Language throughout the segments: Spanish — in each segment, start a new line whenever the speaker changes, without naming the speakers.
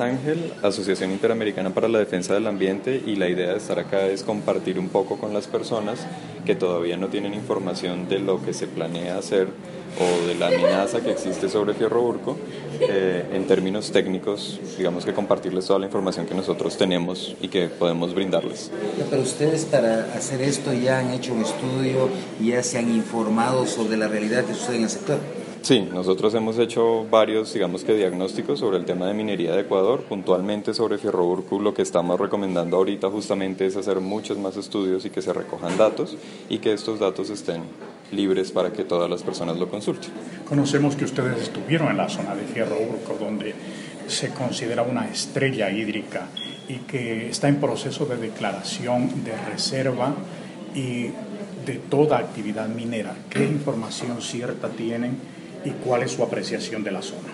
Ángel, Asociación Interamericana para la Defensa del Ambiente y la idea de estar acá es compartir un poco con las personas que todavía no tienen información de lo que se planea hacer o de la amenaza que existe sobre Fierro Urco, eh, en términos técnicos, digamos que compartirles toda la información que nosotros tenemos y que podemos brindarles.
Pero ustedes para hacer esto ya han hecho un estudio ya se han informado sobre la realidad que sucede en el sector.
Sí, nosotros hemos hecho varios, digamos que diagnósticos sobre el tema de minería de Ecuador, puntualmente sobre Fierro Urco, lo que estamos recomendando ahorita justamente es hacer muchos más estudios y que se recojan datos y que estos datos estén libres para que todas las personas lo consulten.
Conocemos que ustedes estuvieron en la zona de Fierro Urco, donde se considera una estrella hídrica y que está en proceso de declaración de reserva y de toda actividad minera. ¿Qué información cierta tienen y cuál es su apreciación de la zona?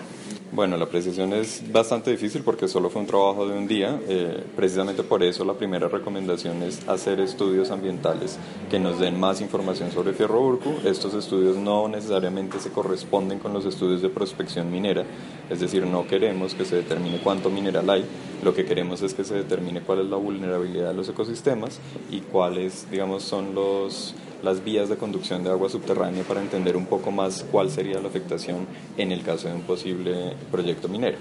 Bueno, la apreciación es bastante difícil porque solo fue un trabajo de un día. Eh, precisamente por eso la primera recomendación es hacer estudios ambientales que nos den más información sobre Fierro Urcu. Estos estudios no necesariamente se corresponden con los estudios de prospección minera, es decir, no queremos que se determine cuánto mineral hay, lo que queremos es que se determine cuál es la vulnerabilidad de los ecosistemas y cuáles, digamos, son los las vías de conducción de agua subterránea para entender un poco más cuál sería la afectación en el caso de un posible proyecto minero.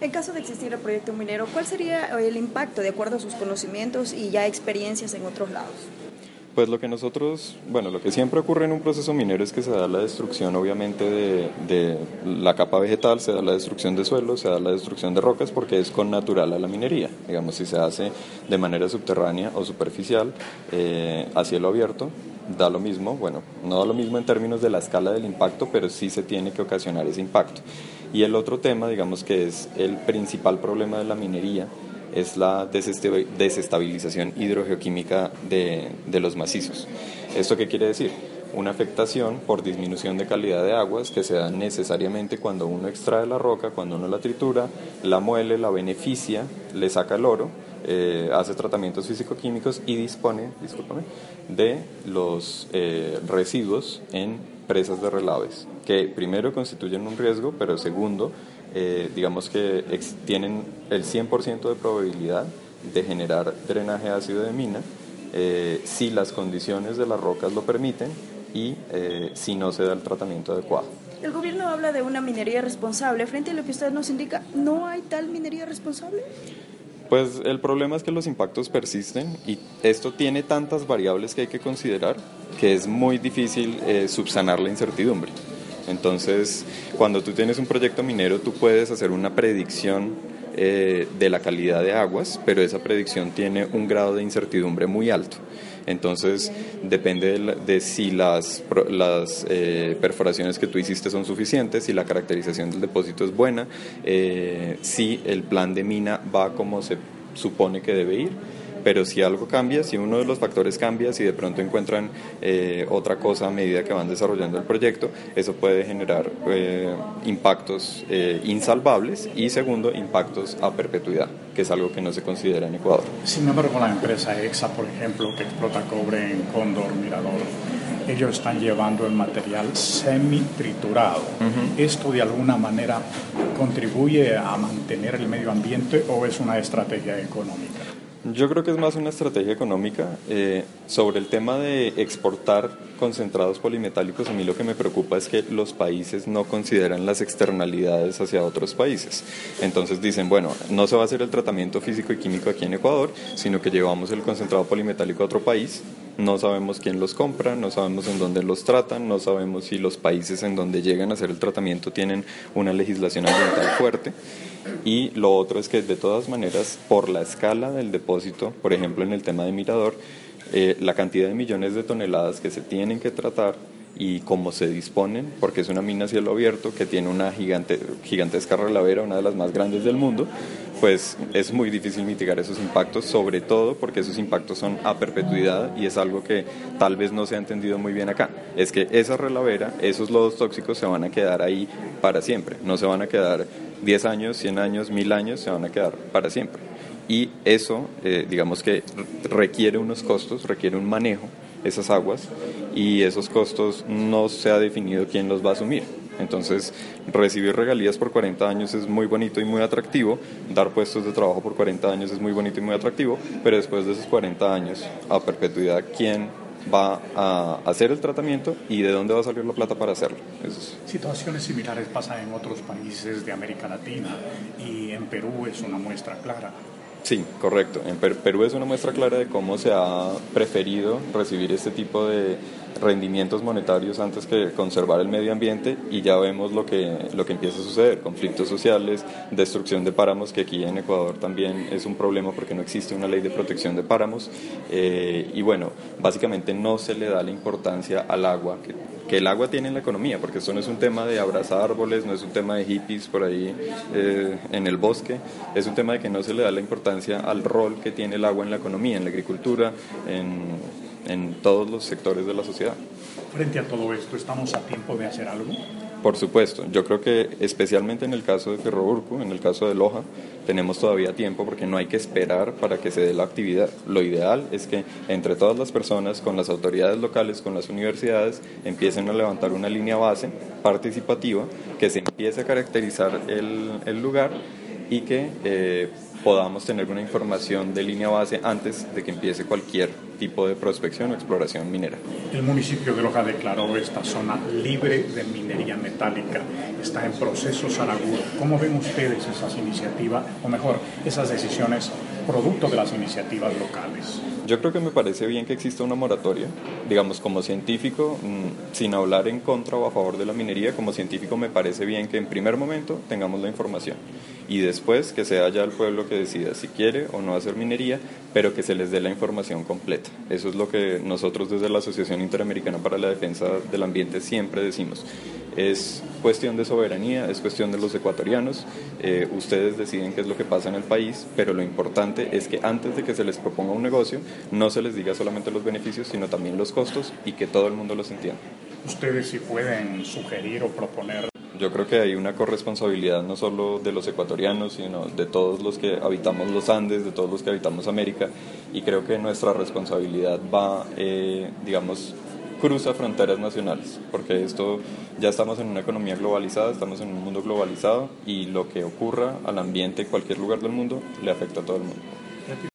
En caso de existir el proyecto minero, ¿cuál sería el impacto de acuerdo a sus conocimientos y ya experiencias en otros lados?
Pues lo que nosotros, bueno, lo que siempre ocurre en un proceso minero es que se da la destrucción obviamente de, de, la capa vegetal, se da la destrucción de suelo, se da la destrucción de rocas porque es con natural a la minería. Digamos, si se hace de manera subterránea o superficial eh, a cielo abierto, da lo mismo, bueno, no da lo mismo en términos de la escala del impacto, pero sí se tiene que ocasionar ese impacto. Y el otro tema, digamos que es el principal problema de la minería, es la desestabilización hidrogeoquímica de, de los macizos. ¿Esto qué quiere decir? Una afectación por disminución de calidad de aguas que se da necesariamente cuando uno extrae la roca, cuando uno la tritura, la muele, la beneficia, le saca el oro, eh, hace tratamientos físico-químicos y dispone de los eh, residuos en presas de relaves, que primero constituyen un riesgo, pero segundo eh, digamos que tienen el 100% de probabilidad de generar drenaje ácido de mina eh, si las condiciones de las rocas lo permiten y eh, si no se da el tratamiento adecuado.
El gobierno habla de una minería responsable. Frente a lo que usted nos indica, ¿no hay tal minería responsable?
Pues el problema es que los impactos persisten y esto tiene tantas variables que hay que considerar que es muy difícil subsanar la incertidumbre. Entonces, cuando tú tienes un proyecto minero, tú puedes hacer una predicción eh, de la calidad de aguas, pero esa predicción tiene un grado de incertidumbre muy alto. Entonces, depende de, si las, las eh, perforaciones que tú hiciste son suficientes, si la caracterización del depósito es buena, eh, si el plan de mina va como se supone que debe ir pero si algo cambia, si uno de los factores cambia, si de pronto encuentran eh, otra cosa a medida que van desarrollando el proyecto, eso puede generar eh, impactos eh, insalvables y segundo, impactos a perpetuidad, que es algo que no se considera en Ecuador.
Sin embargo, la empresa EXA, por ejemplo, que explota cobre en Cóndor, Mirador, ellos están llevando el material semi-triturado. ¿Esto de alguna manera contribuye a mantener el medio ambiente o es una estrategia económica?
Yo creo que es más una estrategia económica. Eh, sobre el tema de exportar concentrados polimetálicos, a mí lo que me preocupa es que los países no consideran las externalidades hacia otros países. Entonces dicen, bueno, no se va a hacer el tratamiento físico y químico aquí en Ecuador, sino que llevamos el concentrado polimetálico a otro país. No sabemos quién los compra, no sabemos en dónde los tratan, no sabemos si los países en donde llegan a hacer el tratamiento tienen una legislación ambiental fuerte. Y lo otro es que de todas maneras, por la escala del depósito, por ejemplo en el tema de Mirador, eh, la cantidad de millones de toneladas que se tienen que tratar y cómo se disponen, porque es una mina a cielo abierto que tiene una gigante, gigantesca relavera, una de las más grandes del mundo, pues es muy difícil mitigar esos impactos, sobre todo porque esos impactos son a perpetuidad y es algo que tal vez no se ha entendido muy bien acá. Es que esa relavera, esos lodos tóxicos se van a quedar ahí para siempre, no se van a quedar 10 años, 100 años, 1000 años, se van a quedar para siempre. Y eso, eh, digamos que requiere unos costos, requiere un manejo esas aguas y esos costos no se ha definido quién los va a asumir. Entonces, recibir regalías por 40 años es muy bonito y muy atractivo, dar puestos de trabajo por 40 años es muy bonito y muy atractivo, pero después de esos 40 años, a perpetuidad, ¿quién va a hacer el tratamiento y de dónde va a salir la plata para hacerlo?
Situaciones similares pasan en otros países de América Latina y en Perú es una muestra clara.
Sí, correcto. En Perú es una muestra clara de cómo se ha preferido recibir este tipo de rendimientos monetarios antes que conservar el medio ambiente y ya vemos lo que, lo que empieza a suceder, conflictos sociales, destrucción de páramos, que aquí en Ecuador también es un problema porque no existe una ley de protección de páramos eh, y bueno, básicamente no se le da la importancia al agua que, que, el agua tiene en la economía, porque esto no es un tema de abrazar árboles, no es un tema de hippies por ahí eh, en el bosque, es un tema de que no se le da la importancia al rol que tiene el agua en la economía, en la agricultura, en en todos los sectores de la sociedad.
Frente a todo esto, ¿estamos a tiempo de hacer algo?
Por supuesto, yo creo que especialmente en el caso de Ferroburco, en el caso de Loja, tenemos todavía tiempo porque no hay que esperar para que se dé la actividad. Lo ideal es que entre todas las personas, con las autoridades locales, con las universidades, empiecen a levantar una línea base participativa que se empiece a caracterizar el, el lugar y que eh, podamos tener una información de línea base antes de que empiece cualquier tipo de prospección o exploración minera.
El municipio de Loja declaró esta zona libre de minería metálica. Está en proceso Saraguro. ¿Cómo ven ustedes esas iniciativas, o mejor, esas decisiones producto de las iniciativas locales?
Yo creo que me parece bien que exista una moratoria. Digamos, como científico, mm, sin hablar en contra o a favor de la minería, como científico me parece bien que en primer momento tengamos la información y después que sea ya el pueblo que decida si quiere o no hacer minería, pero que se les dé la información completa. Eso es lo que nosotros desde la Asociación Interamericana para la Defensa del Ambiente siempre decimos. Es cuestión de soberanía, es cuestión de los ecuatorianos, eh, ustedes deciden qué es lo que pasa en el país, pero lo importante es que antes de que se les proponga un negocio, no se les diga solamente los beneficios, sino también los costos y que todo el mundo los entienda.
Ustedes si pueden sugerir o proponer
yo creo que hay una corresponsabilidad no solo de los ecuatorianos, sino de todos los que habitamos los Andes, de todos los que habitamos América, y creo que nuestra responsabilidad va, eh, digamos, cruza fronteras nacionales, porque esto ya estamos en una economía globalizada, estamos en un mundo globalizado y lo que ocurra al ambiente en cualquier lugar del mundo le afecta a todo el mundo.